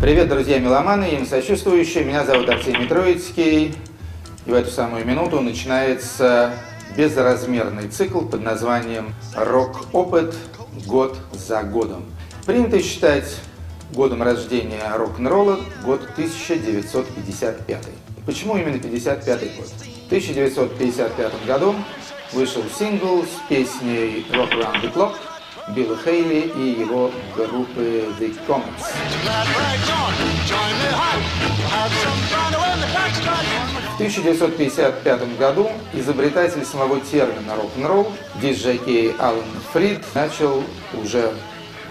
Привет, друзья меломаны, им сочувствующие. Меня зовут Артемий Троицкий. И в эту самую минуту начинается безразмерный цикл под названием «Рок-опыт. Год за годом». Принято считать годом рождения рок-н-ролла год 1955. Почему именно 55 год? В 1955 году вышел сингл с песней «Rock Around the Clock» Билла Хейли и его группы The Comets. В 1955 году изобретатель самого термина рок-н-ролл, диджей Алан Фрид, начал уже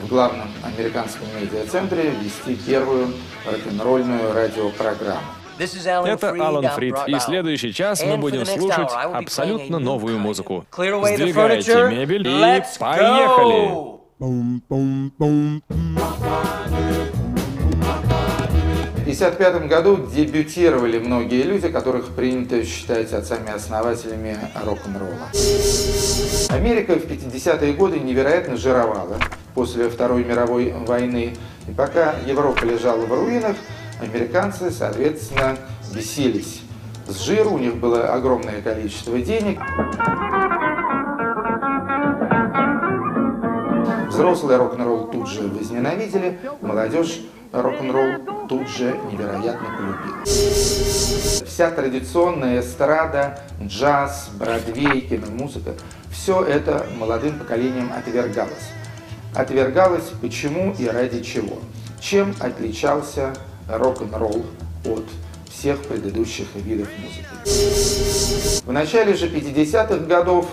в главном американском медиацентре вести первую рок-н-ролльную радиопрограмму. Это Алан Фрид, и следующий час мы будем слушать абсолютно новую музыку. Сдвигайте мебель и поехали! В 1955 году дебютировали многие люди, которых принято считать отцами-основателями рок-н-ролла. Америка в 50-е годы невероятно жировала после Второй мировой войны. И пока Европа лежала в руинах, американцы, соответственно, бесились с жиру, у них было огромное количество денег. Взрослый рок-н-ролл тут же возненавидели, молодежь рок-н-ролл тут же невероятно полюбила. Вся традиционная эстрада, джаз, бродвей, киномузыка – все это молодым поколением отвергалось. Отвергалось почему и ради чего. Чем отличался рок-н-ролл от всех предыдущих видов музыки. В начале же 50-х годов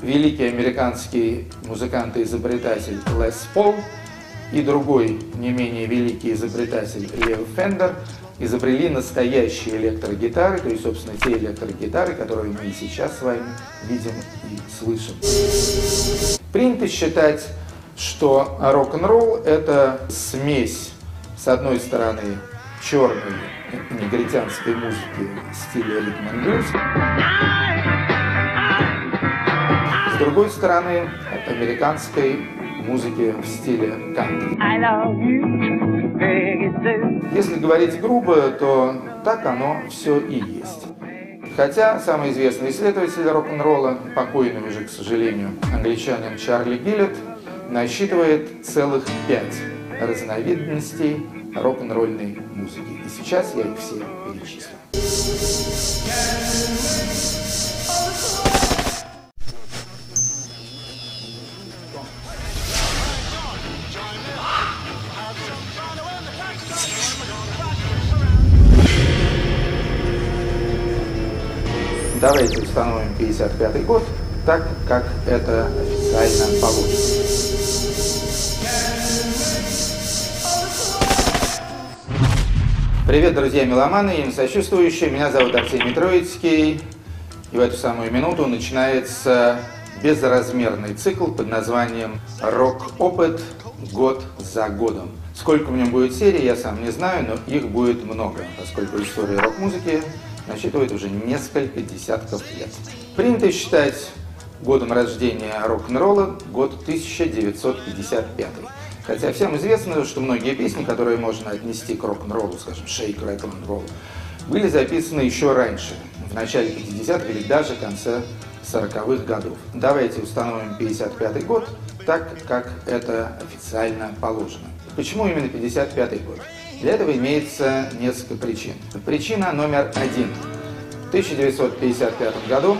великий американский музыкант и изобретатель Лес Пол и другой не менее великий изобретатель Лео Фендер изобрели настоящие электрогитары, то есть, собственно, те электрогитары, которые мы и сейчас с вами видим и слышим. Принято считать, что рок-н-ролл – это смесь с одной стороны, черной негритянской музыки стиля ритм and блюз, с другой стороны, американской музыки в стиле кантри. Если говорить грубо, то так оно все и есть. Хотя самый известный исследователь рок-н-ролла, покойный уже, к сожалению, англичанин Чарли Гиллет, насчитывает целых пять разновидностей рок-н-ролльной музыки. И сейчас я их все перечислю. Давайте установим 55 год, так как это официально положено. Привет, друзья меломаны, им сочувствующие. Меня зовут Артемий Троицкий. И в эту самую минуту начинается безразмерный цикл под названием «Рок-опыт. Год за годом». Сколько в нем будет серий, я сам не знаю, но их будет много, поскольку история рок-музыки насчитывает уже несколько десятков лет. Принято считать годом рождения рок-н-ролла год 1955. Хотя всем известно, что многие песни, которые можно отнести к рок-н-роллу, скажем, and Roll, были записаны еще раньше, в начале 50-х или даже конце 40-х годов. Давайте установим 55 год, так как это официально положено. Почему именно 55 год? Для этого имеется несколько причин. Причина номер один. В 1955 году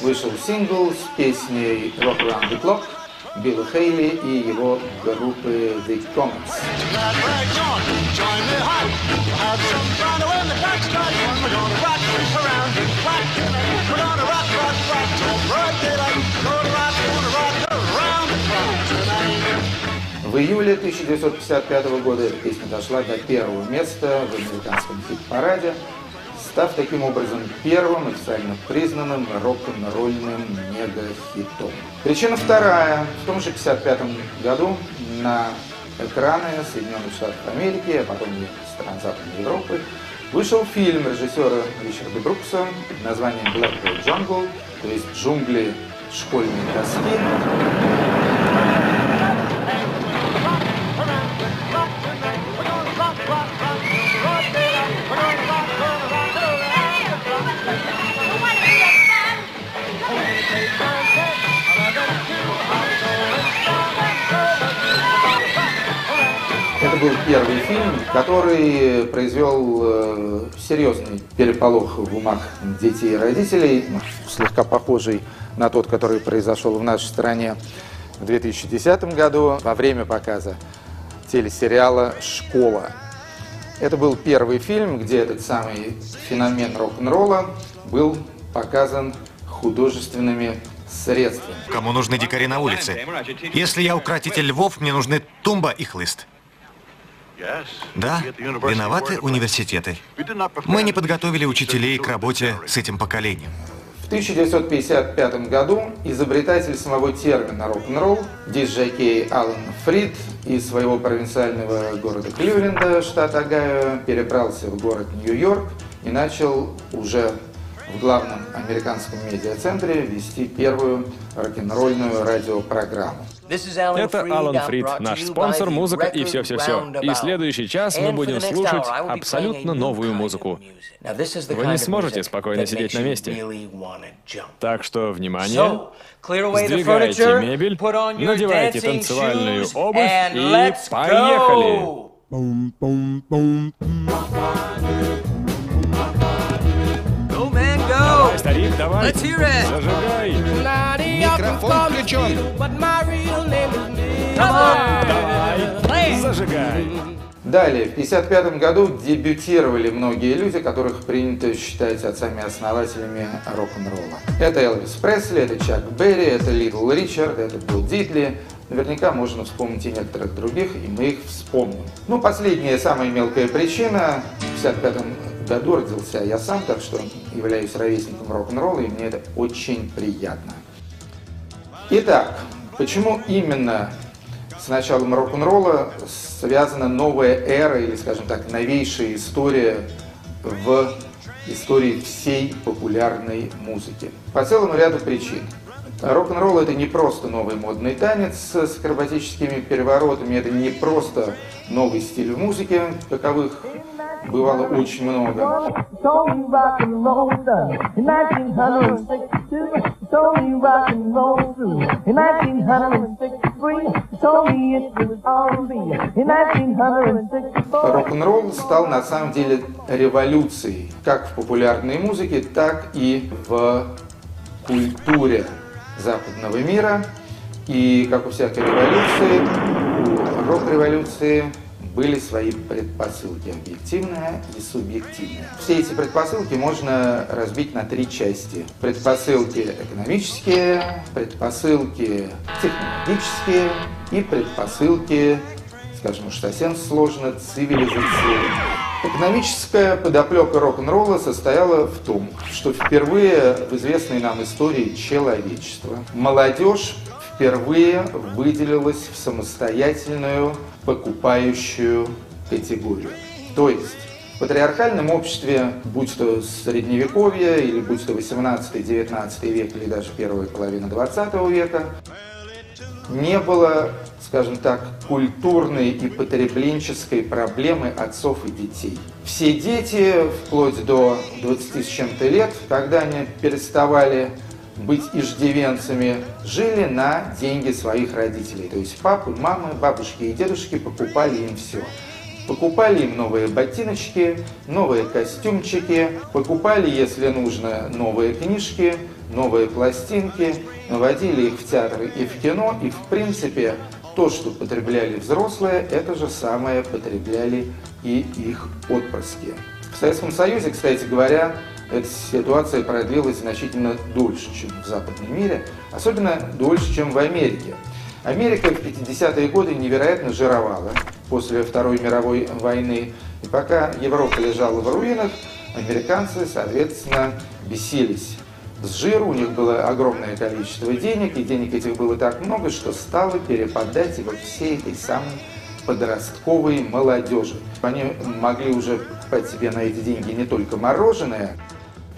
вышел сингл с песней Rock Around the Clock Билла Хейли и его группы The Comets. В июле 1955 года эта песня дошла до первого места в американском хит-параде став таким образом первым официально признанным рок-н-ролльным мега-хитом. Причина вторая. В том же 1955 году на экраны Соединенных Штатов Америки, а потом и стран Западной Европы, вышел фильм режиссера Ричарда Брукса под названием Blackboard Jungle, то есть джунгли школьной доски. Который произвел э, серьезный переполох в умах детей и родителей, слегка похожий на тот, который произошел в нашей стране в 2010 году во время показа телесериала «Школа». Это был первый фильм, где этот самый феномен рок-н-ролла был показан художественными средствами. Кому нужны дикари на улице? Если я укротитель львов, мне нужны тумба и хлыст. Да, виноваты университеты. Мы не подготовили учителей к работе с этим поколением. В 1955 году изобретатель самого термина рок-н-ролл, диск-жокей Алан Фрид из своего провинциального города Кливленда, штат Огайо, перебрался в город Нью-Йорк и начал уже в главном американском медиацентре вести первую рок-н-ролльную радиопрограмму. Это Алан Фрид, наш спонсор, музыка и все-все-все. И следующий час мы будем слушать абсолютно новую музыку. Вы не сможете спокойно сидеть на месте. Так что, внимание, сдвигайте мебель, надевайте танцевальную обувь и поехали! Давай, старик, давай! Зажигай! Микрофон включен! Давай! Зажигай! Далее, в 1955 году дебютировали многие люди, которых принято считать отцами-основателями рок-н-ролла. Это Элвис Пресли, это Чак Берри, это Литл Ричард, это Билл Дитли. Наверняка можно вспомнить и некоторых других, и мы их вспомним. Ну, последняя, самая мелкая причина. В 1955 году родился я сам, так что являюсь ровесником рок-н-ролла, и мне это очень приятно. Итак, почему именно с началом рок-н-ролла связана новая эра, или, скажем так, новейшая история в истории всей популярной музыки? По целому ряду причин. Рок-н-ролл это не просто новый модный танец с акробатическими переворотами, это не просто новый стиль в музыке, таковых бывало очень много. Рок-н-ролл стал на самом деле революцией, как в популярной музыке, так и в культуре западного мира. И, как у всякой революции, рок-революции были свои предпосылки, объективные и субъективные. Все эти предпосылки можно разбить на три части. Предпосылки экономические, предпосылки технологические и предпосылки, скажем уж совсем сложно, цивилизационные. Экономическая подоплека рок-н-ролла состояла в том, что впервые в известной нам истории человечества молодежь впервые выделилась в самостоятельную покупающую категорию. То есть в патриархальном обществе, будь то средневековье, или будь то 18-19 век, или даже первая половина 20 века, не было, скажем так, культурной и потребленческой проблемы отцов и детей. Все дети, вплоть до 20 с чем-то лет, когда они переставали быть иждивенцами, жили на деньги своих родителей. То есть папы, мамы, бабушки и дедушки покупали им все. Покупали им новые ботиночки, новые костюмчики, покупали, если нужно, новые книжки, новые пластинки, наводили их в театры и в кино, и в принципе то, что потребляли взрослые, это же самое потребляли и их отпрыски. В Советском Союзе, кстати говоря, эта ситуация продлилась значительно дольше, чем в западном мире, особенно дольше, чем в Америке. Америка в 50-е годы невероятно жировала после Второй мировой войны, и пока Европа лежала в руинах, американцы, соответственно, бесились с жиру, у них было огромное количество денег, и денег этих было так много, что стало перепадать и вот всей этой самой подростковой молодежи. Они могли уже покупать себе на эти деньги не только мороженое,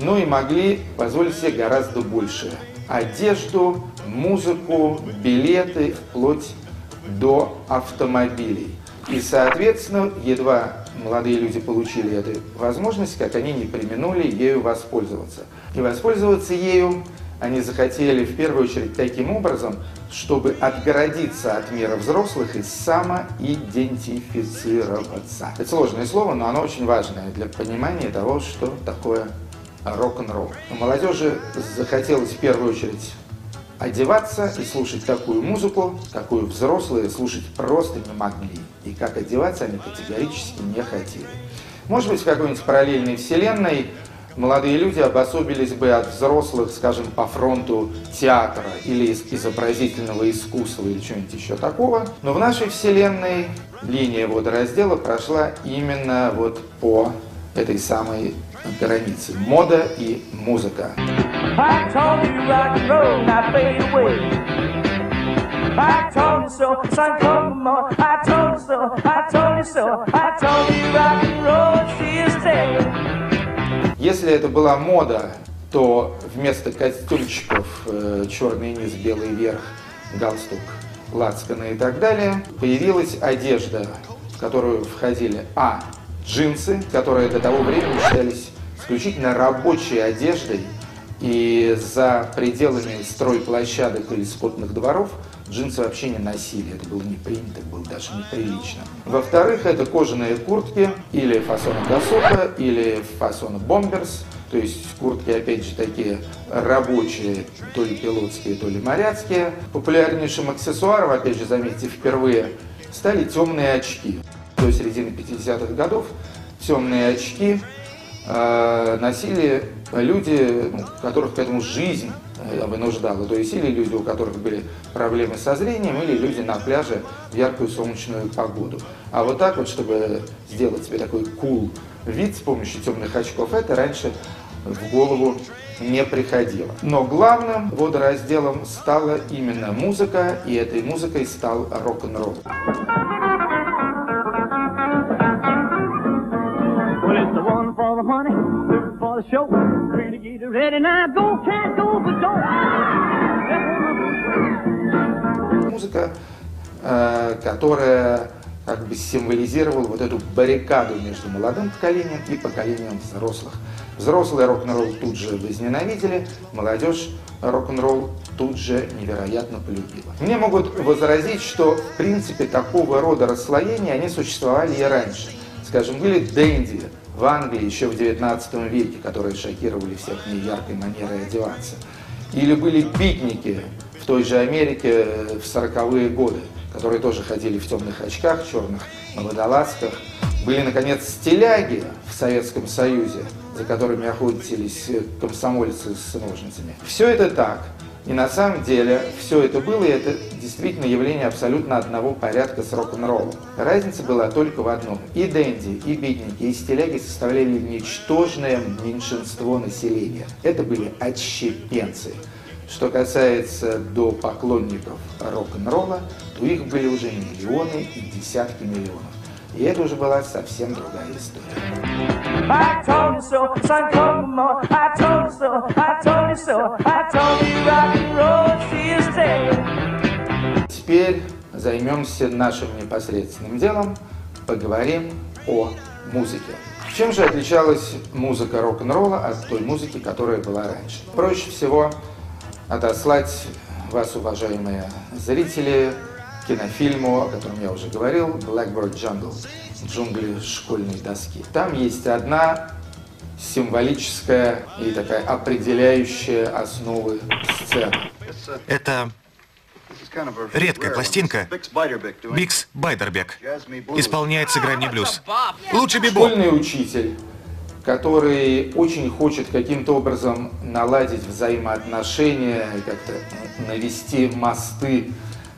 но и могли позволить себе гораздо больше. Одежду, музыку, билеты, вплоть до автомобилей. И, соответственно, едва молодые люди получили эту возможность, как они не применули ею воспользоваться. И воспользоваться ею они захотели в первую очередь таким образом, чтобы отгородиться от мира взрослых и самоидентифицироваться. Это сложное слово, но оно очень важное для понимания того, что такое рок-н-ролл. Молодежи захотелось в первую очередь одеваться и слушать такую музыку, какую взрослые слушать просто не могли. И как одеваться они категорически не хотели. Может быть, в какой-нибудь параллельной вселенной молодые люди обособились бы от взрослых, скажем, по фронту театра или изобразительного искусства или чего-нибудь еще такого. Но в нашей вселенной линия водораздела прошла именно вот по этой самой границе. Мода и музыка. Если это была мода, то вместо костюмчиков э, черный низ, белый верх, галстук, лацканы и так далее, появилась одежда, в которую входили а. джинсы, которые до того времени считались исключительно рабочей одеждой, и за пределами стройплощадок или скотных дворов джинсы вообще не носили. Это было не принято, было даже неприлично. Во-вторых, это кожаные куртки или фасона гасока, или фасона бомберс. То есть куртки, опять же, такие рабочие, то ли пилотские, то ли моряцкие. Популярнейшим аксессуаром, опять же, заметьте, впервые стали темные очки. До середины 50-х годов темные очки э, носили люди, которых к этому жизнь э, вынуждала. То есть или люди, у которых были проблемы со зрением, или люди на пляже в яркую солнечную погоду. А вот так вот, чтобы сделать себе такой cool вид с помощью темных очков, это раньше в голову не приходило. Но главным водоразделом стала именно музыка, и этой музыкой стал рок-н-ролл. The show. Ready, get ready now, go, can't go, but don't. Музыка, э, которая как бы символизировала вот эту баррикаду между молодым поколением и поколением взрослых. Взрослые рок-н-ролл тут же возненавидели, молодежь рок-н-ролл тут же невероятно полюбила. Мне могут возразить, что в принципе такого рода расслоения они существовали и раньше. Скажем, были дэнди, в Англии еще в 19 веке, которые шокировали всех неяркой манерой одеваться. Или были битники в той же Америке в 40-е годы, которые тоже ходили в темных очках, черных на водолазках. Были, наконец, стиляги в Советском Союзе, за которыми охотились комсомольцы с ножницами. Все это так. И на самом деле все это было, и это действительно явление абсолютно одного порядка с рок-н-роллом. Разница была только в одном. И Дэнди, и битники, и стиляги составляли ничтожное меньшинство населения. Это были отщепенцы. Что касается до поклонников рок-н-ролла, то их были уже миллионы и десятки миллионов. И это уже была совсем другая история. Теперь займемся нашим непосредственным делом, поговорим о музыке. Чем же отличалась музыка рок-н-ролла от той музыки, которая была раньше? Проще всего отослать вас, уважаемые зрители, кинофильму, о котором я уже говорил, Blackbird Jungle, джунгли школьной доски. Там есть одна символическая и такая определяющая основы сцена. Это редкая пластинка Бикс Байдербек. Исполняет «Сыграй мне блюз». Лучше бибоп. Школьный учитель, который очень хочет каким-то образом наладить взаимоотношения, как-то навести мосты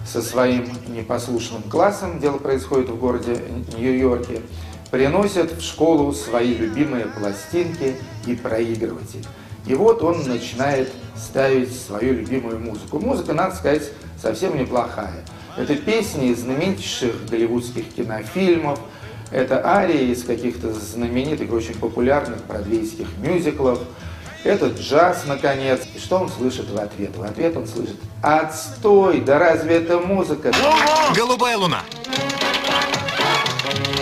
со своим непослушным классом, дело происходит в городе Нью-Йорке, приносят в школу свои любимые пластинки и проигрыватель. И вот он начинает ставить свою любимую музыку. Музыка, надо сказать, совсем неплохая. Это песни из знаменитейших голливудских кинофильмов, это арии из каких-то знаменитых, очень популярных бродвейских мюзиклов, этот джаз, наконец. И что он слышит в ответ? В ответ он слышит «Отстой! Да разве это музыка?» «Голубая луна!»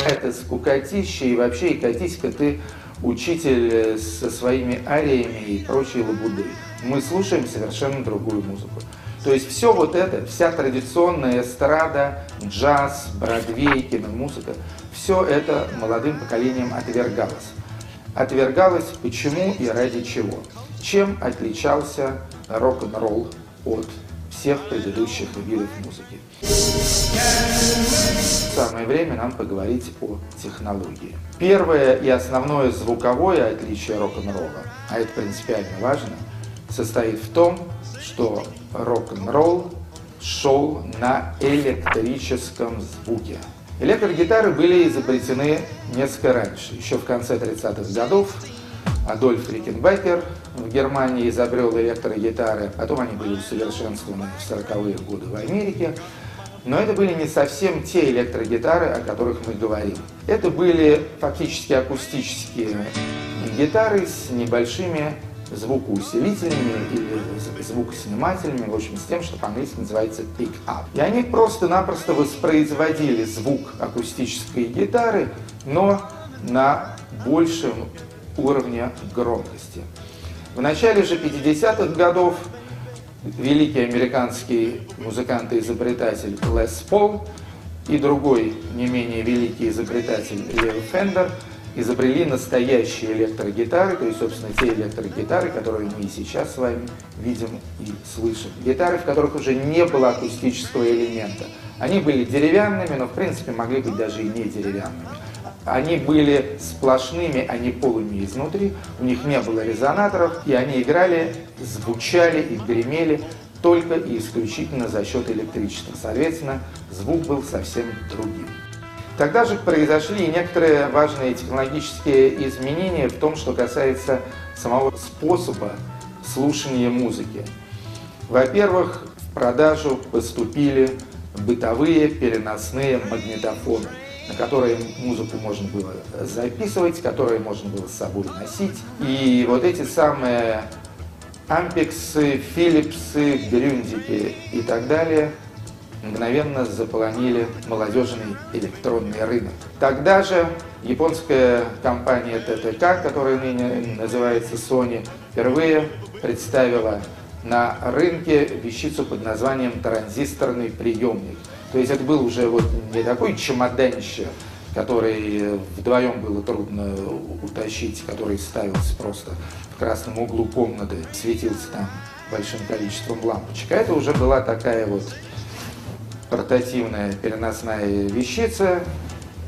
Это скукотища и вообще, и катись-ка ты учитель со своими ариями и прочей лабудой. мы слушаем совершенно другую музыку. То есть все вот это, вся традиционная эстрада, джаз, бродвей, киномузыка, все это молодым поколением отвергалось. Отвергалось почему и ради чего. Чем отличался рок-н-ролл от всех предыдущих видов музыки. Самое время нам поговорить о технологии. Первое и основное звуковое отличие рок-н-ролла, а это принципиально важно, состоит в том, что рок-н-ролл шел на электрическом звуке. Электрогитары были изобретены несколько раньше, еще в конце 30-х годов. Адольф Рикенбекер в Германии изобрел электрогитары, потом они были усовершенствованы в 40-е годы в Америке. Но это были не совсем те электрогитары, о которых мы говорим. Это были фактически акустические гитары с небольшими звукоусилителями или звукоснимателями, в общем, с тем, что по-английски называется pick-up. И они просто-напросто воспроизводили звук акустической гитары, но на большем уровне громкости. В начале же 50-х годов великий американский музыкант и изобретатель Лес Пол и другой не менее великий изобретатель Лео Фендер – изобрели настоящие электрогитары, то есть, собственно, те электрогитары, которые мы и сейчас с вами видим и слышим. Гитары, в которых уже не было акустического элемента. Они были деревянными, но, в принципе, могли быть даже и не деревянными. Они были сплошными, а не полыми изнутри, у них не было резонаторов, и они играли, звучали и гремели только и исключительно за счет электричества. Соответственно, звук был совсем другим. Тогда же произошли некоторые важные технологические изменения в том, что касается самого способа слушания музыки. Во-первых, в продажу поступили бытовые переносные магнитофоны, на которые музыку можно было записывать, которые можно было с собой носить. И вот эти самые ампексы, филипсы, грюндики и так далее – мгновенно заполонили молодежный электронный рынок. Тогда же японская компания ТТК, которая ныне называется Sony, впервые представила на рынке вещицу под названием транзисторный приемник. То есть это был уже вот не такой чемоданище, который вдвоем было трудно утащить, который ставился просто в красном углу комнаты, светился там большим количеством лампочек. А это уже была такая вот портативная переносная вещица,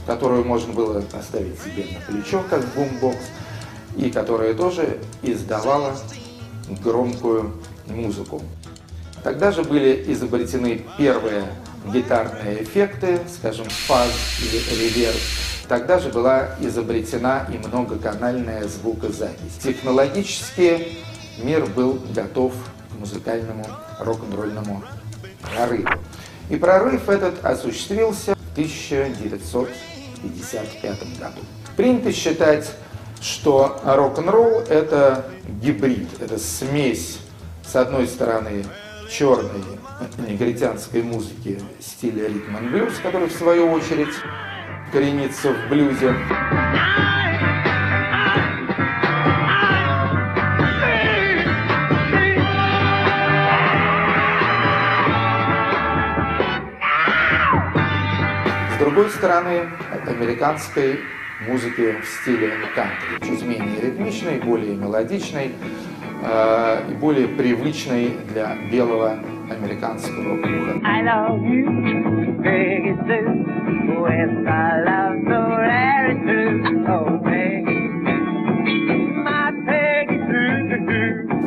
которую можно было поставить себе на плечо, как бумбокс, и которая тоже издавала громкую музыку. Тогда же были изобретены первые гитарные эффекты, скажем, фаз или реверб. Тогда же была изобретена и многоканальная звукозапись. Технологически мир был готов к музыкальному рок-н-ролльному прорыву. И прорыв этот осуществился в 1955 году. Принято считать, что рок-н-ролл – это гибрид, это смесь, с одной стороны, черной негритянской музыки стиля ритм блюз, который, в свою очередь, коренится в блюзе. Другой стороны, американской музыки в стиле кантри, чуть менее ритмичной, более мелодичной э, и более привычной для белого американского уха.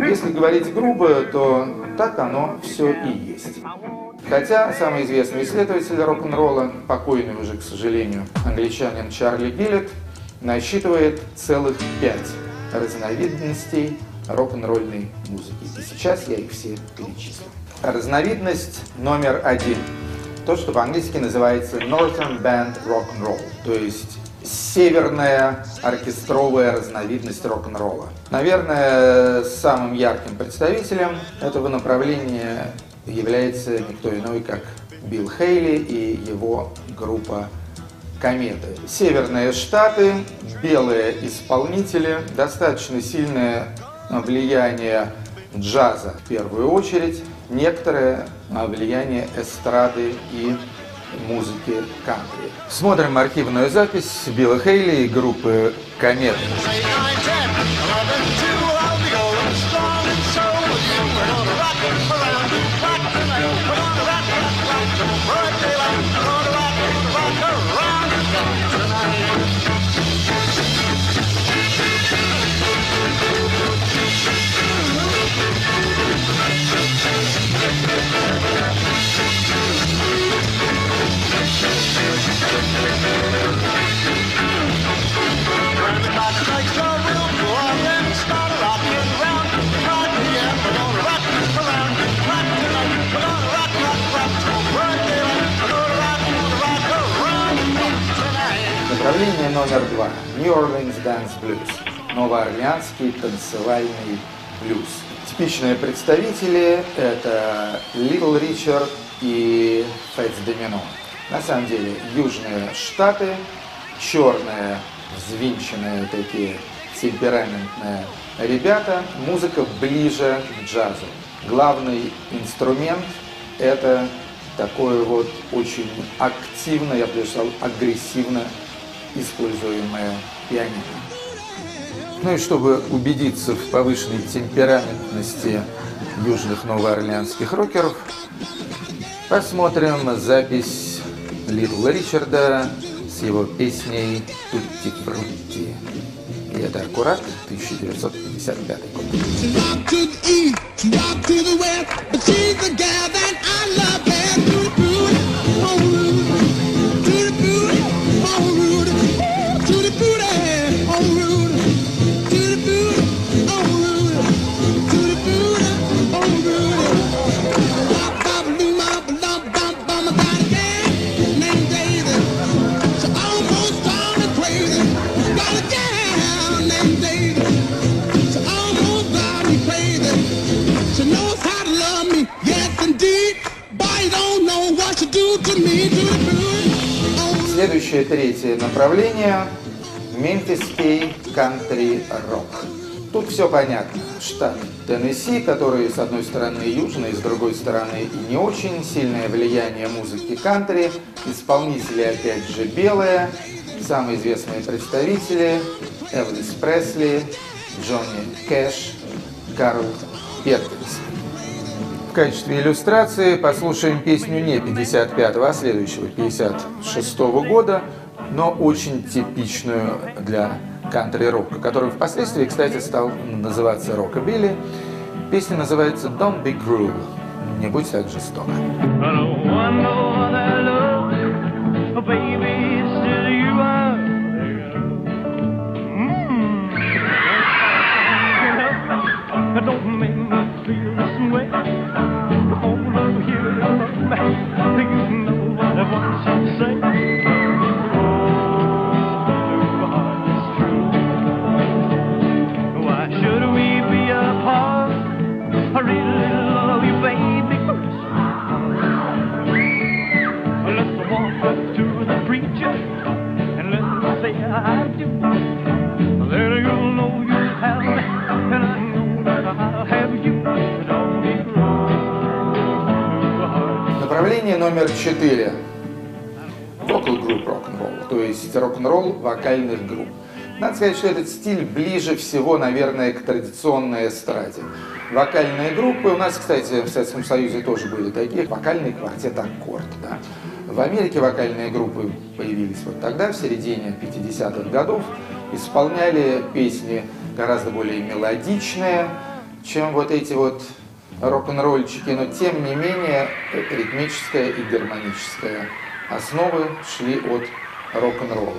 Если говорить грубо, то так оно все и есть. Хотя самый известный исследователь рок-н-ролла, покойный уже, к сожалению, англичанин Чарли Гиллет, насчитывает целых пять разновидностей рок-н-ролльной музыки. И сейчас я их все перечислю. Разновидность номер один. То, что по-английски называется Northern Band Rock and Roll, то есть северная оркестровая разновидность рок-н-ролла. Наверное, самым ярким представителем этого направления является никто иной, как Билл Хейли и его группа кометы. Северные штаты, белые исполнители, достаточно сильное влияние джаза в первую очередь, некоторое влияние эстрады и музыки кантри. Смотрим архивную запись Билла Хейли и группы «Комет». Направление номер два. New Orleans Dance Blues. Новоорлеанский танцевальный блюз. Типичные представители – это Little Richard и Фэтс Домино. На самом деле, Южные Штаты, черные, взвинченные такие, темпераментные ребята, музыка ближе к джазу. Главный инструмент – это такое вот очень активно, я бы сказал, агрессивно используемое пианино. Ну и чтобы убедиться в повышенной темпераментности южных новоорлеанских рокеров, посмотрим запись Литла Ричарда с его песней «Тутти Фрутти». И это аккурат 1955 год. Следующее третье направление – мемфисский кантри-рок. Тут все понятно. Штат Теннесси, который с одной стороны южный, с другой стороны и не очень, сильное влияние музыки кантри, исполнители опять же белые, самые известные представители – Элвис Пресли, Джонни Кэш, Карл Перкинс качестве иллюстрации послушаем песню не 55-го, а следующего, 56-го года, но очень типичную для кантри-рока, который впоследствии, кстати, стал называться рокобилли. Песня называется «Don't be cruel», «Не будь так жестоко». Don't know what I want to say. Направление номер четыре. Group rock-and-roll, то есть рок-н-ролл вокальных групп. Надо сказать, что этот стиль ближе всего, наверное, к традиционной эстраде. Вокальные группы, у нас, кстати, в Советском Союзе тоже были такие, вокальный квартет «Аккорд». Да. В Америке вокальные группы появились вот тогда, в середине 50-х годов, исполняли песни гораздо более мелодичные, чем вот эти вот рок-н-ролльчики, но тем не менее ритмическая и гармоническая основы шли от рок-н-ролла.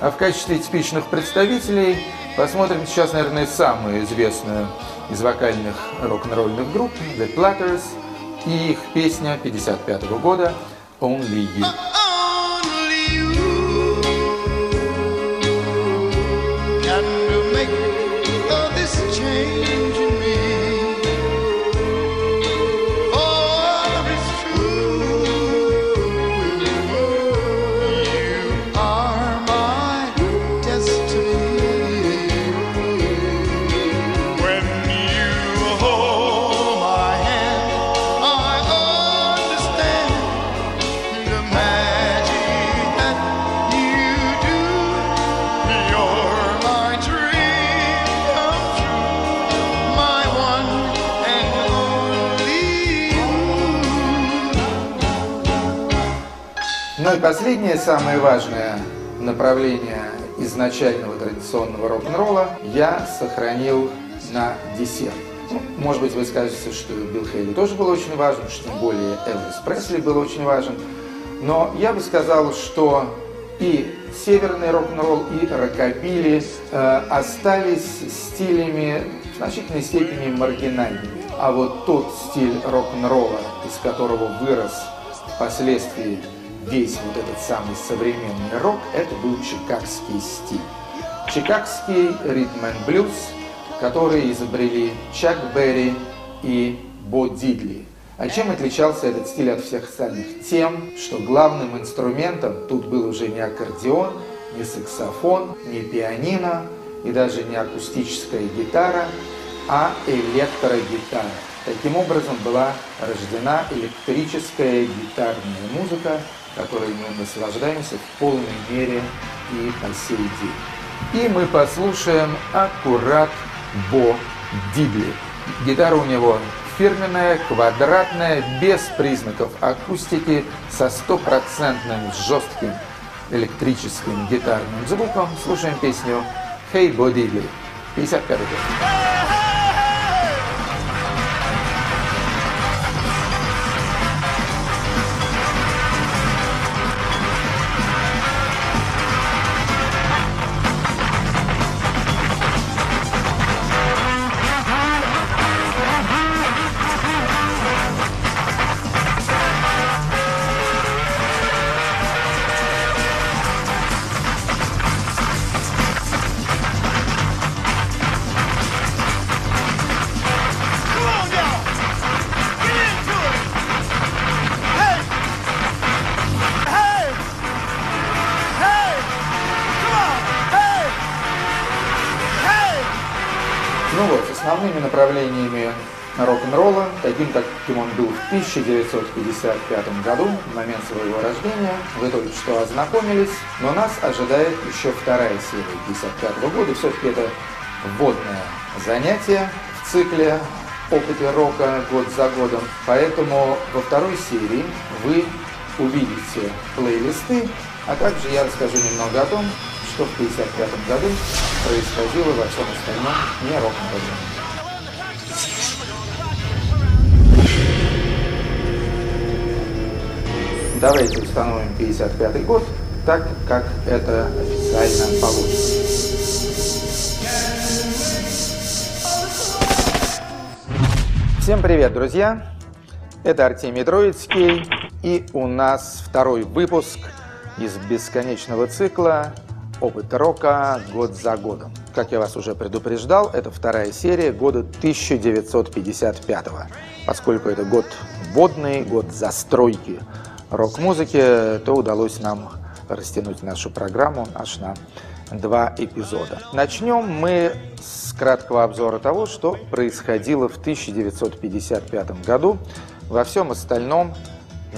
А в качестве типичных представителей посмотрим сейчас, наверное, самую известную из вокальных рок-н-ролльных групп The Platters и их песня 55 -го года «Only You». Последнее, самое важное направление изначального традиционного рок-н-ролла я сохранил на десерт. Ну, может быть, вы скажете, что Билл Хейли тоже был очень важен, что более Элвис Пресли был очень важен. Но я бы сказал, что и северный рок-н-ролл, и рокобили э, остались стилями в значительной степени маргинальными. А вот тот стиль рок-н-ролла, из которого вырос впоследствии весь вот этот самый современный рок, это был чикагский стиль. Чикагский ритм and блюз, который изобрели Чак Берри и Бо Дидли. А чем отличался этот стиль от всех остальных? Тем, что главным инструментом тут был уже не аккордеон, не саксофон, не пианино и даже не акустическая гитара, а электрогитара. Таким образом была рождена электрическая гитарная музыка, которой мы наслаждаемся в полной мере и по сей день. И мы послушаем аккурат Бо Дидли. Гитара у него фирменная, квадратная, без признаков акустики, со стопроцентным жестким электрическим гитарным звуком. Слушаем песню «Hey Bo Diddley», 55 год. Направлениями рок-н-ролла, таким, каким он был в 1955 году, в момент своего рождения. Вы только что ознакомились, но нас ожидает еще вторая серия 1955 года. Все-таки это вводное занятие в цикле опыте рока год за годом. Поэтому во второй серии вы увидите плейлисты, а также я расскажу немного о том, что в 1955 году происходило во всем остальном не рок-н-ролле. Давайте установим 55 год, так как это официально положено. Всем привет, друзья! Это Артемий Троицкий, и у нас второй выпуск из бесконечного цикла «Опыт рока год за годом». Как я вас уже предупреждал, это вторая серия года 1955 Поскольку это год водный, год застройки рок-музыки, то удалось нам растянуть нашу программу аж на два эпизода. Начнем мы с краткого обзора того, что происходило в 1955 году во всем остальном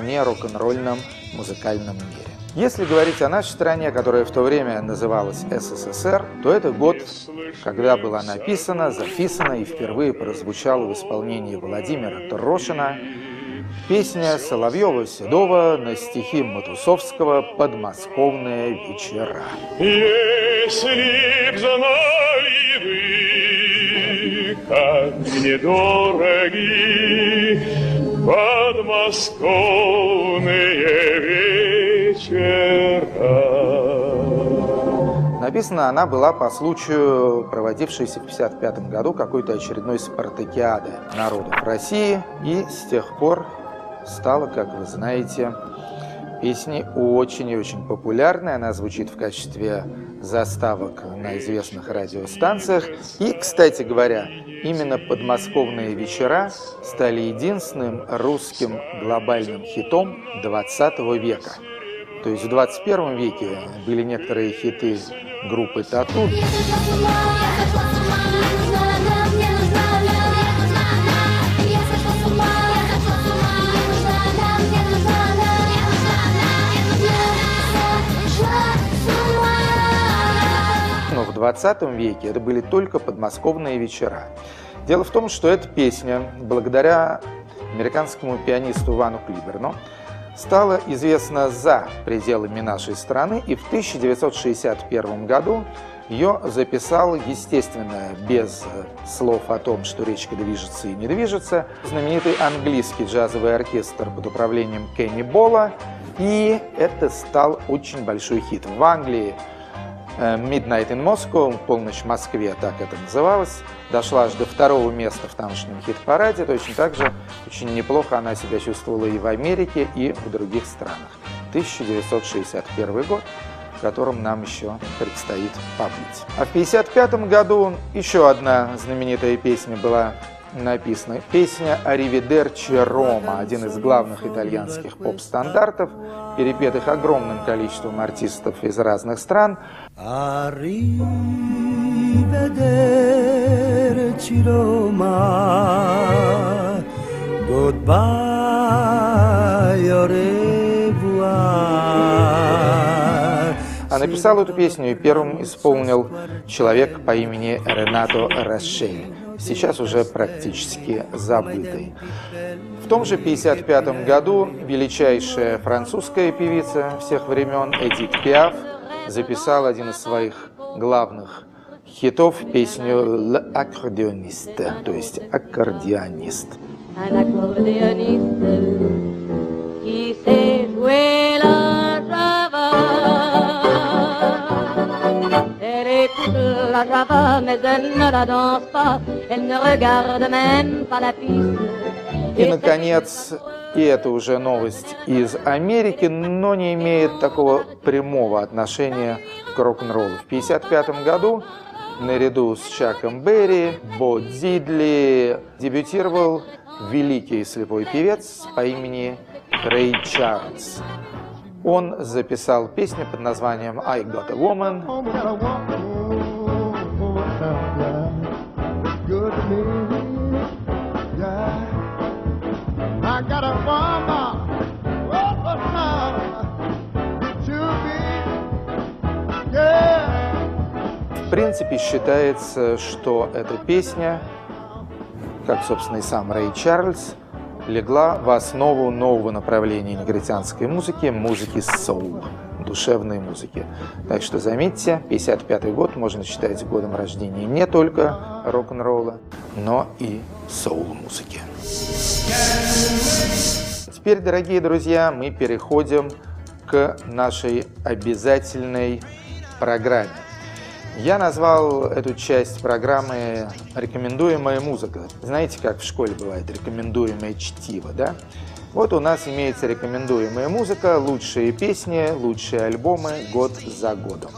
не рок-н-ролльном музыкальном мире. Если говорить о нашей стране, которая в то время называлась СССР, то это год, когда была написана, записана и впервые прозвучала в исполнении Владимира Трошина Песня Соловьева-Седова на стихи Матусовского «Подмосковные вечера». Если б знали вы, как мне дороги подмосковные вечера. Написана она была по случаю проводившейся в 1955 году какой-то очередной спартакиады народов России, и с тех пор стала, как вы знаете, песней очень и очень популярной. Она звучит в качестве заставок на известных радиостанциях. И, кстати говоря, именно «Подмосковные вечера» стали единственным русским глобальным хитом 20 века. То есть в 21 веке были некоторые хиты группы «Тату». 20 веке это были только подмосковные вечера. Дело в том, что эта песня, благодаря американскому пианисту Вану Клиберну, стала известна за пределами нашей страны, и в 1961 году ее записал, естественно, без слов о том, что речка движется и не движется, знаменитый английский джазовый оркестр под управлением Кенни Болла, и это стал очень большой хит. В Англии Midnight in Moscow, полночь в Москве, так это называлось, дошла аж до второго места в тамошнем хит-параде. Точно так же очень неплохо она себя чувствовала и в Америке, и в других странах. 1961 год, в котором нам еще предстоит побыть. А в 1955 году еще одна знаменитая песня была написана. Песня «Аривидерчи Рома», один из главных итальянских поп-стандартов, перепетых огромным количеством артистов из разных стран. Arrivederci Roma, goodbye, au revoir. А написал эту песню и первым исполнил человек по имени Ренато Расшель сейчас уже практически забытой. В том же 1955 году величайшая французская певица всех времен Эдит Пиаф записала один из своих главных хитов, песню «L'accordéoniste», то есть «Аккордеонист». Un accordéoniste qui sait la java, mais elle ne la danse pas, elle ne regarde même pas la piste. И, наконец, и это уже новость из Америки, но не имеет такого прямого отношения к рок-н-роллу. В 1955 году наряду с Чаком Берри Бо Дидли дебютировал великий слепой певец по имени Рэй Чарльз. Он записал песню под названием «I Got a Woman». Принципе, считается, что эта песня, как, собственно, и сам Рэй Чарльз, легла в основу нового направления негритянской музыки, музыки соул, душевной музыки. Так что заметьте, 55 год можно считать годом рождения не только рок-н-ролла, но и соул-музыки. Теперь, дорогие друзья, мы переходим к нашей обязательной программе. Я назвал эту часть программы «Рекомендуемая музыка». Знаете, как в школе бывает рекомендуемое чтиво, да? Вот у нас имеется рекомендуемая музыка, лучшие песни, лучшие альбомы год за годом.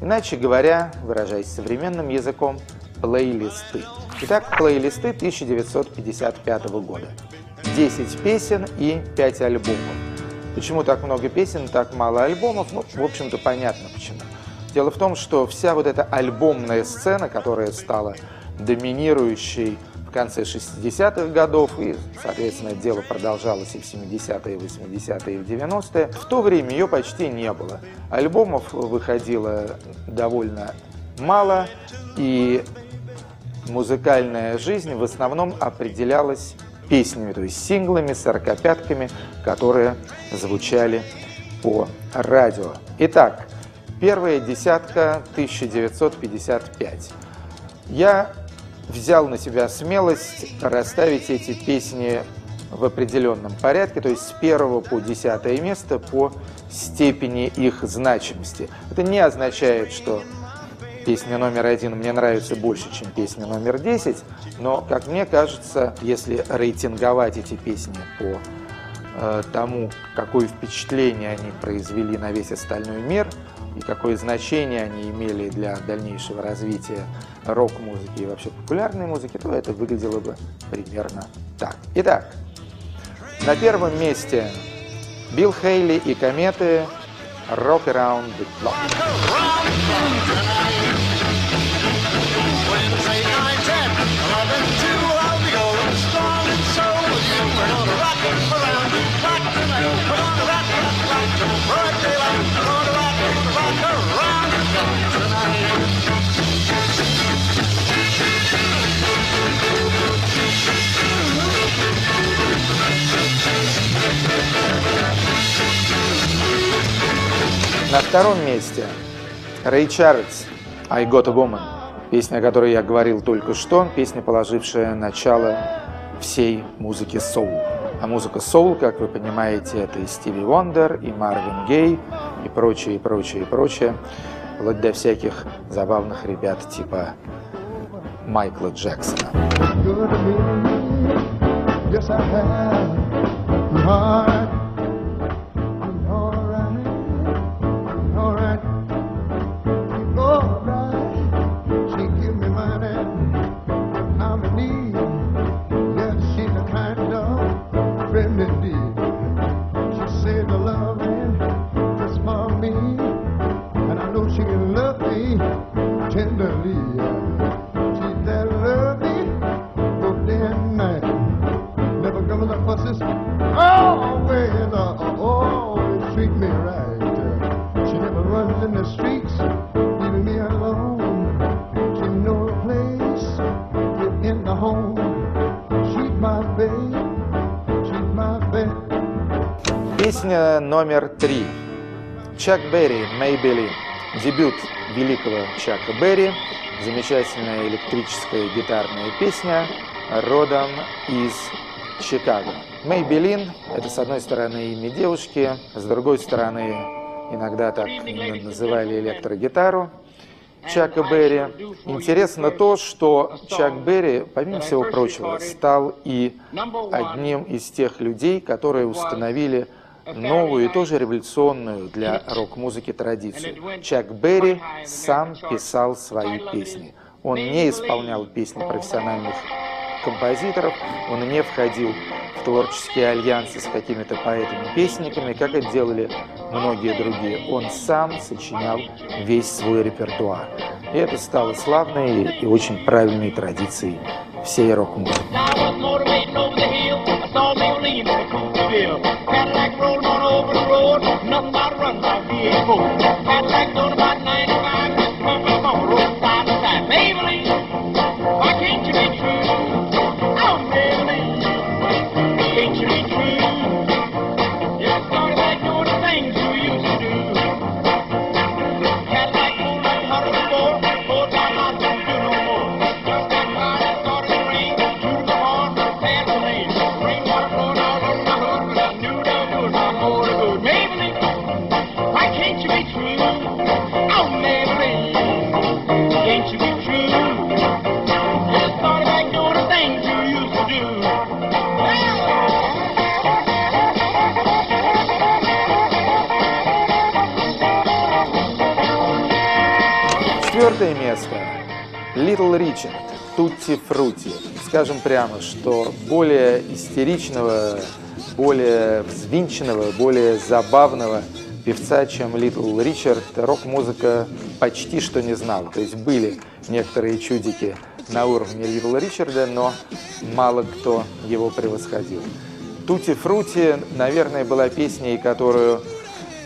Иначе говоря, выражаясь современным языком, плейлисты. Итак, плейлисты 1955 года. 10 песен и 5 альбомов. Почему так много песен, так мало альбомов? Ну, в общем-то, понятно почему. Дело в том, что вся вот эта альбомная сцена, которая стала доминирующей в конце 60-х годов, и, соответственно, дело продолжалось и в 70-е, и в 80-е, и в 90-е, в то время ее почти не было. Альбомов выходило довольно мало, и музыкальная жизнь в основном определялась песнями, то есть синглами, сорокопятками, которые звучали по радио. Итак, Первая десятка 1955. Я взял на себя смелость расставить эти песни в определенном порядке, то есть с первого по десятое место по степени их значимости. Это не означает, что песня номер один мне нравится больше, чем песня номер десять, но, как мне кажется, если рейтинговать эти песни по э, тому, какое впечатление они произвели на весь остальной мир – и какое значение они имели для дальнейшего развития рок-музыки и вообще популярной музыки, то это выглядело бы примерно так. Итак, на первом месте Билл Хейли и Кометы «Rock Around the Clock». Втором месте Рэй Чарльз «I Got a Woman», песня, о которой я говорил только что, песня, положившая начало всей музыке соул. А музыка соул, как вы понимаете, это и Стиви Вондер, и Марвин Гей, и прочее, и прочее, и прочее, вплоть до всяких забавных ребят типа Майкла Джексона. Yes, I have. Чак Берри «Maybelline». Дебют великого Чака Берри. Замечательная электрическая гитарная песня родом из Чикаго. Maybelline – это, с одной стороны, имя девушки, с другой стороны, иногда так называли электрогитару. Чака Берри. Интересно то, что Чак Берри, помимо всего прочего, стал и одним из тех людей, которые установили новую и тоже революционную для рок-музыки традицию. Чак Берри сам писал свои песни. Он не исполнял песни профессиональных композиторов, он не входил в творческие альянсы с какими-то поэтами-песниками, как это делали многие другие. Он сам сочинял весь свой репертуар. И это стало славной и очень правильной традицией всей рок-музыки. Cadillac rolling on over the road, nothing but a run by V8 Cadillac going about 95, Little Richard, Tutti Frutti. Скажем прямо, что более истеричного, более взвинченного, более забавного певца, чем Little Richard, рок-музыка почти что не знала. То есть были некоторые чудики на уровне Little Ричарда, но мало кто его превосходил. Тути Фрути, наверное, была песней, которую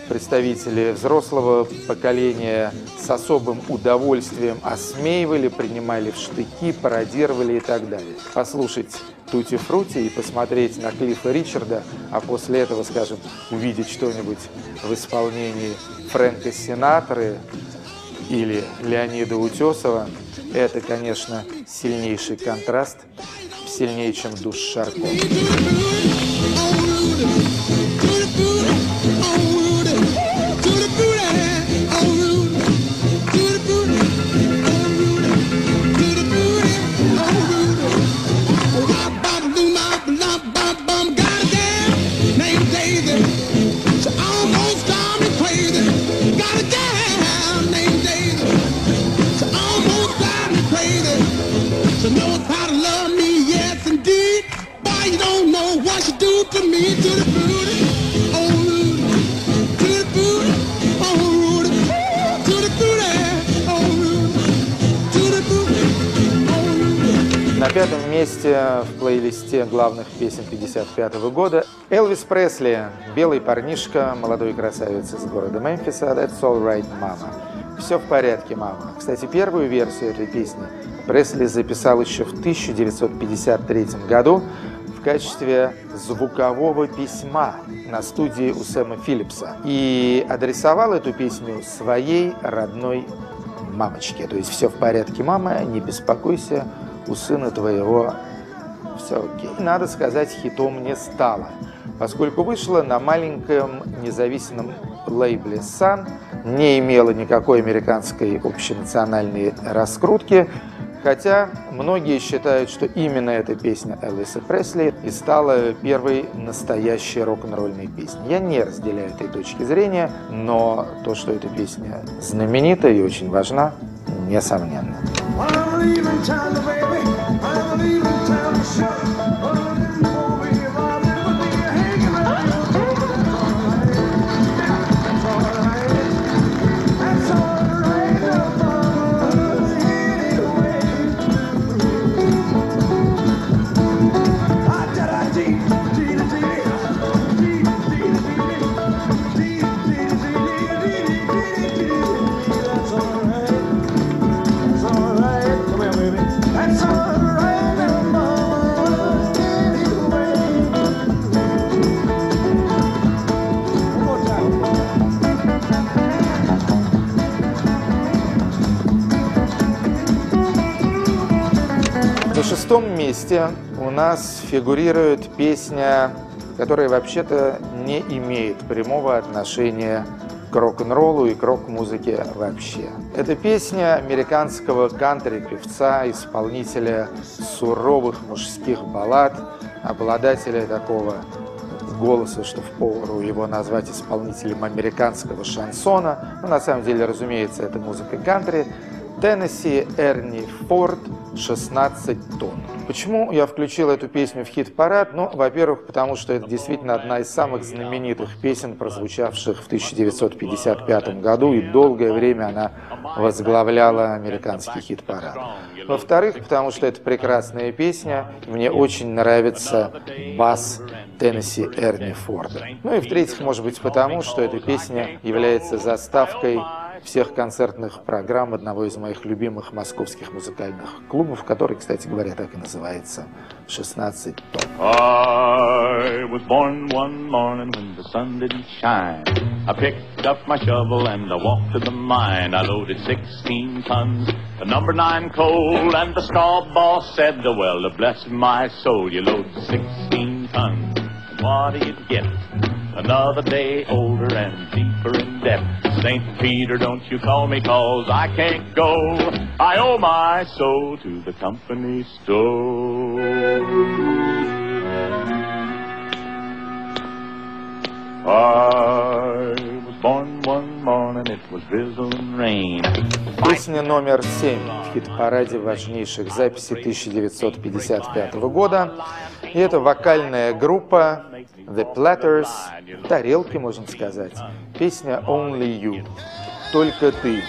представители взрослого поколения с особым удовольствием осмеивали, принимали в штыки, пародировали и так далее. Послушать Тути Фрути и посмотреть на Клиффа Ричарда, а после этого, скажем, увидеть что-нибудь в исполнении Фрэнка Синатры или Леонида Утесова, это, конечно, сильнейший контраст, сильнее, чем душ Шарко. В плейлисте главных песен 55 года Элвис Пресли, белый парнишка, молодой красавец из города Мемфиса, That's All Right, Mama. Все в порядке, мама. Кстати, первую версию этой песни Пресли записал еще в 1953 году качестве звукового письма на студии у Сэма Филлипса и адресовал эту песню своей родной мамочке. То есть все в порядке, мама, не беспокойся, у сына твоего окей. Надо сказать, хитом не стало, поскольку вышла на маленьком независимом лейбле Sun, не имела никакой американской общенациональной раскрутки, Хотя многие считают, что именно эта песня Элвиса Пресли и стала первой настоящей рок-н-ролльной песней. Я не разделяю этой точки зрения, но то, что эта песня знаменита и очень важна, несомненно. shut up. Шестом месте у нас фигурирует песня, которая вообще-то не имеет прямого отношения к рок-н-роллу и к рок-музыке вообще. Это песня американского кантри-певца, исполнителя суровых мужских баллад, обладателя такого голоса, что в пору его назвать исполнителем американского шансона. Но на самом деле, разумеется, это музыка кантри. Теннесси Эрни Форд «16 тонн». Почему я включил эту песню в хит-парад? Ну, во-первых, потому что это действительно одна из самых знаменитых песен, прозвучавших в 1955 году, и долгое время она возглавляла американский хит-парад. Во-вторых, потому что это прекрасная песня, мне очень нравится бас Теннесси Эрни Форда. Ну и в-третьих, может быть, потому что эта песня является заставкой всех концертных программ одного из моих любимых московских музыкальных клубов, который, кстати говоря, так и называется «16 тонн». I was born one morning when the sun didn't shine. I picked up my shovel and I walked to the mine. I loaded 16 tons, the number nine coal, and the straw boss said, well, bless my soul, you load 16 tons. What do you get? Another day older and deeper in debt. St. Peter, don't you call me cause I can't go. I owe my soul to the company store. I was born one morning, it was drizzling rain. Песня номер семь в хит-параде важнейших записей 1955 года. И это вокальная группа The Platters, тарелки, можно сказать. Песня Only You, только ты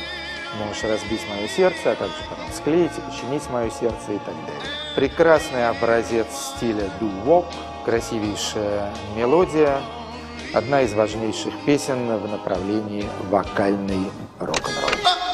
можешь разбить мое сердце, а также потом склеить и починить мое сердце и так далее. Прекрасный образец стиля doo-wop, красивейшая мелодия, одна из важнейших песен в направлении вокальной рок-н-ролл.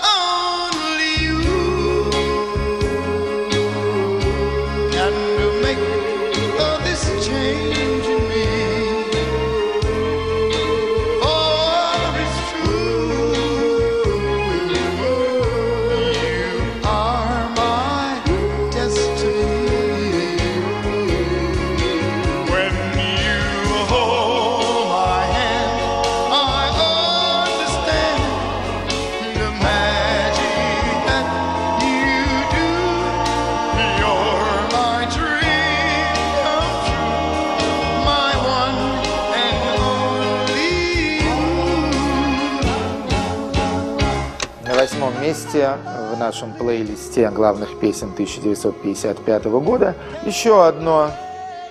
Месте в нашем плейлисте главных песен 1955 года еще одно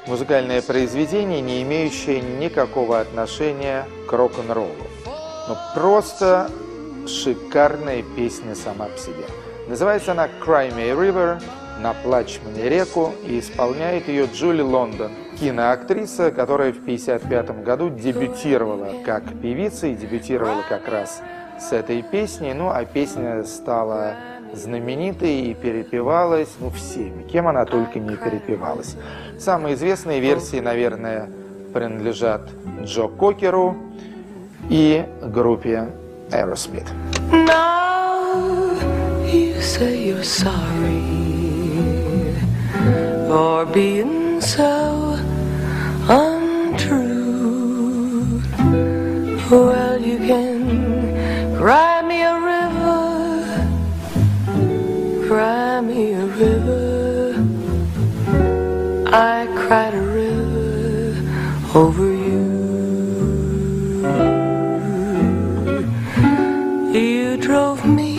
музыкальное произведение, не имеющее никакого отношения к рок-н-роллу. Но просто шикарная песня сама по себе. Называется она «Cry Me River», «Наплачь мне реку» и исполняет ее Джули Лондон, киноактриса, которая в 1955 году дебютировала как певица и дебютировала как раз с этой песней, ну а песня стала знаменитой и перепевалась, ну, всеми, кем она только не перепевалась. Самые известные версии, наверное, принадлежат Джо Кокеру и группе Aerosmith. Now for being so untrue. Well, you can cry me a river, cry me a river. I cried a river over you. You drove me,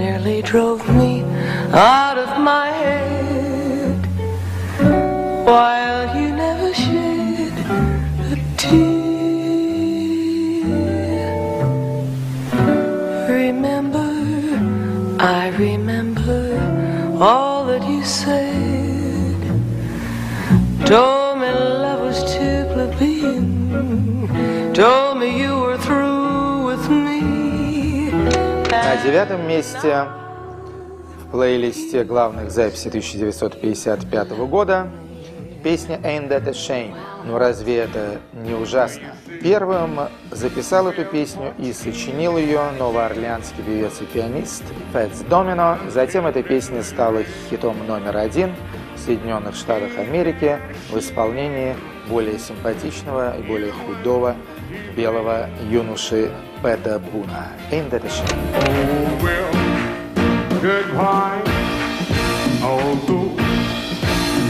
nearly drove me out all that you said. Told me love was too plebeian. Told me you were through with me. На девятом месте в плейлисте главных записей 1955 года песня «Ain't That a Shame». Ну разве это не ужасно? Первым записал эту песню и сочинил ее новоорлеанский певец и пианист Фэтс Домино. Затем эта песня стала хитом номер один в Соединенных Штатах Америки в исполнении более симпатичного и более худого белого юноши Пэта Буна. A shame? Oh, well, goodbye. Although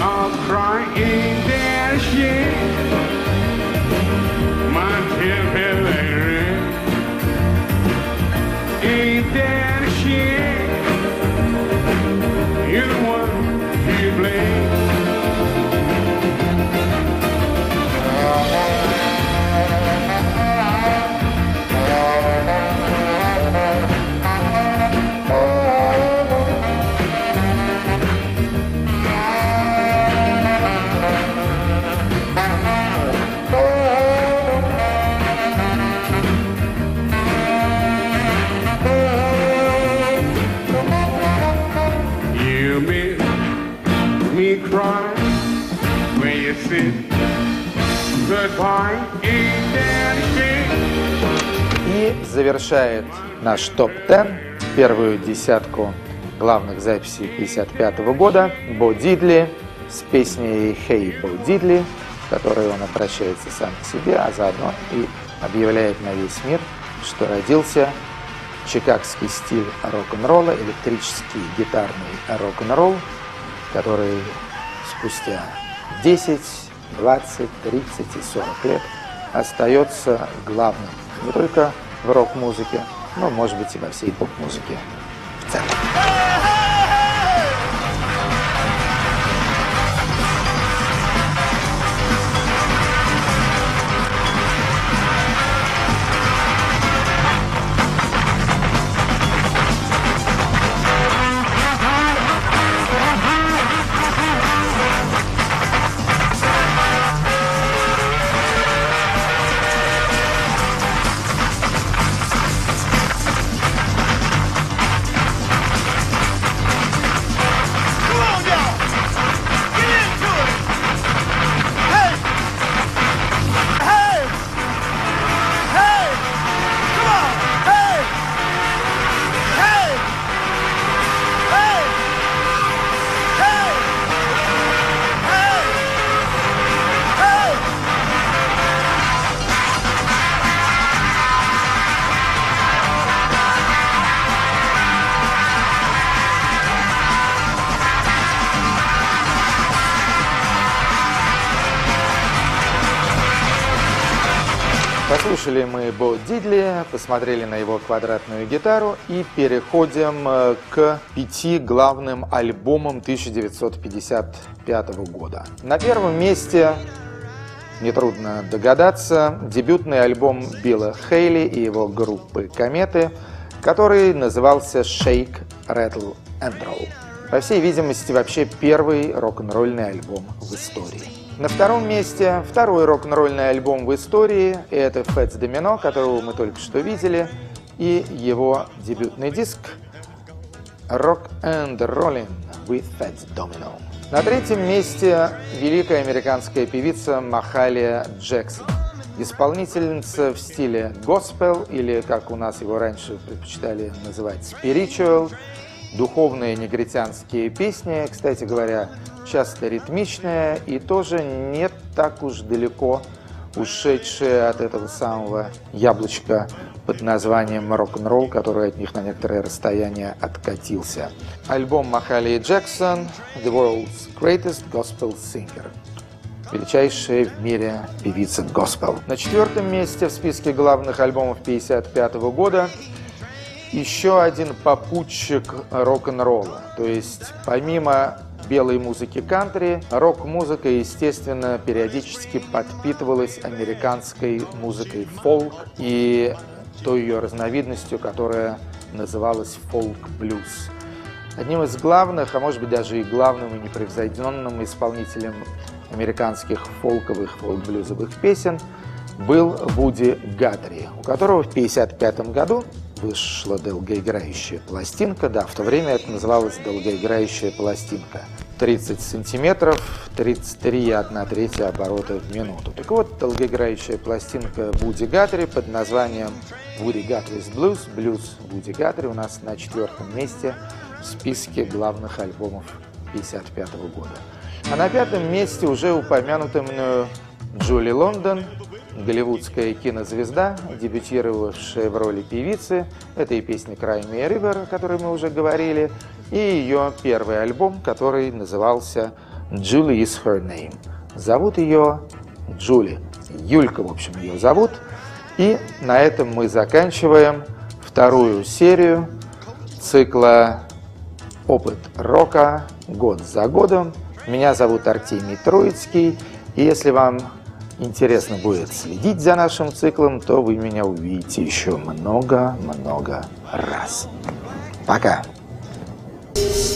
I'm dashing. My ain't there. И завершает наш топ-10, первую десятку главных записей 55 года, Бо Дидли с песней «Хей, Бо Дидли», которой он обращается сам к себе, а заодно и объявляет на весь мир, что родился. Чикагский стиль рок-н-ролла, электрический гитарный рок-н-ролл, который спустя 10 20, 30 и 40 лет остается главным не только в рок-музыке, но, может быть, и во всей поп-музыке в целом. Послушали мы Бо Дидли, посмотрели на его квадратную гитару и переходим э, к пяти главным альбомам 1955 года. На первом месте, нетрудно догадаться, дебютный альбом Билла Хейли и его группы «Кометы», который назывался «Shake, Rattle and Roll». По всей видимости, вообще первый рок-н-ролльный альбом в истории. На втором месте второй рок-н-ролльный альбом в истории. Это Фэтс Домино, которого мы только что видели. И его дебютный диск Rock and Rollin' with Fats Domino. На третьем месте великая американская певица Махалия Джексон. Исполнительница в стиле госпел, или, как у нас его раньше предпочитали называть, spiritual, духовные негритянские песни, кстати говоря, часто ритмичные и тоже не так уж далеко ушедшие от этого самого яблочка под названием рок-н-ролл, который от них на некоторое расстояние откатился. Альбом Махали Джексон «The World's Greatest Gospel Singer» величайшая в мире певица госпел. На четвертом месте в списке главных альбомов 1955 года еще один попутчик рок-н-ролла. То есть помимо белой музыки кантри, рок-музыка, естественно, периодически подпитывалась американской музыкой фолк и той ее разновидностью, которая называлась фолк-блюз. Одним из главных, а может быть даже и главным и непревзойденным исполнителем американских фолковых, фолк-блюзовых песен был Вуди Гатри, у которого в 1955 году вышла долгоиграющая пластинка. Да, в то время это называлось долгоиграющая пластинка. 30 сантиметров, 33,1 третья оборота в минуту. Так вот, долгоиграющая пластинка Вуди Гатри под названием Woody Guthrie's Blues, блюз Вуди Гатри у нас на четвертом месте в списке главных альбомов 1955 года. А на пятом месте уже упомянутая мною Джули Лондон, голливудская кинозвезда, дебютировавшая в роли певицы. Это и песня «Cry Me a River», о которой мы уже говорили, и ее первый альбом, который назывался «Julie is her name». Зовут ее Джули. Юлька, в общем, ее зовут. И на этом мы заканчиваем вторую серию цикла «Опыт рока. Год за годом». Меня зовут Артемий Троицкий, и если вам интересно будет следить за нашим циклом, то вы меня увидите еще много-много раз. Пока! Thank you.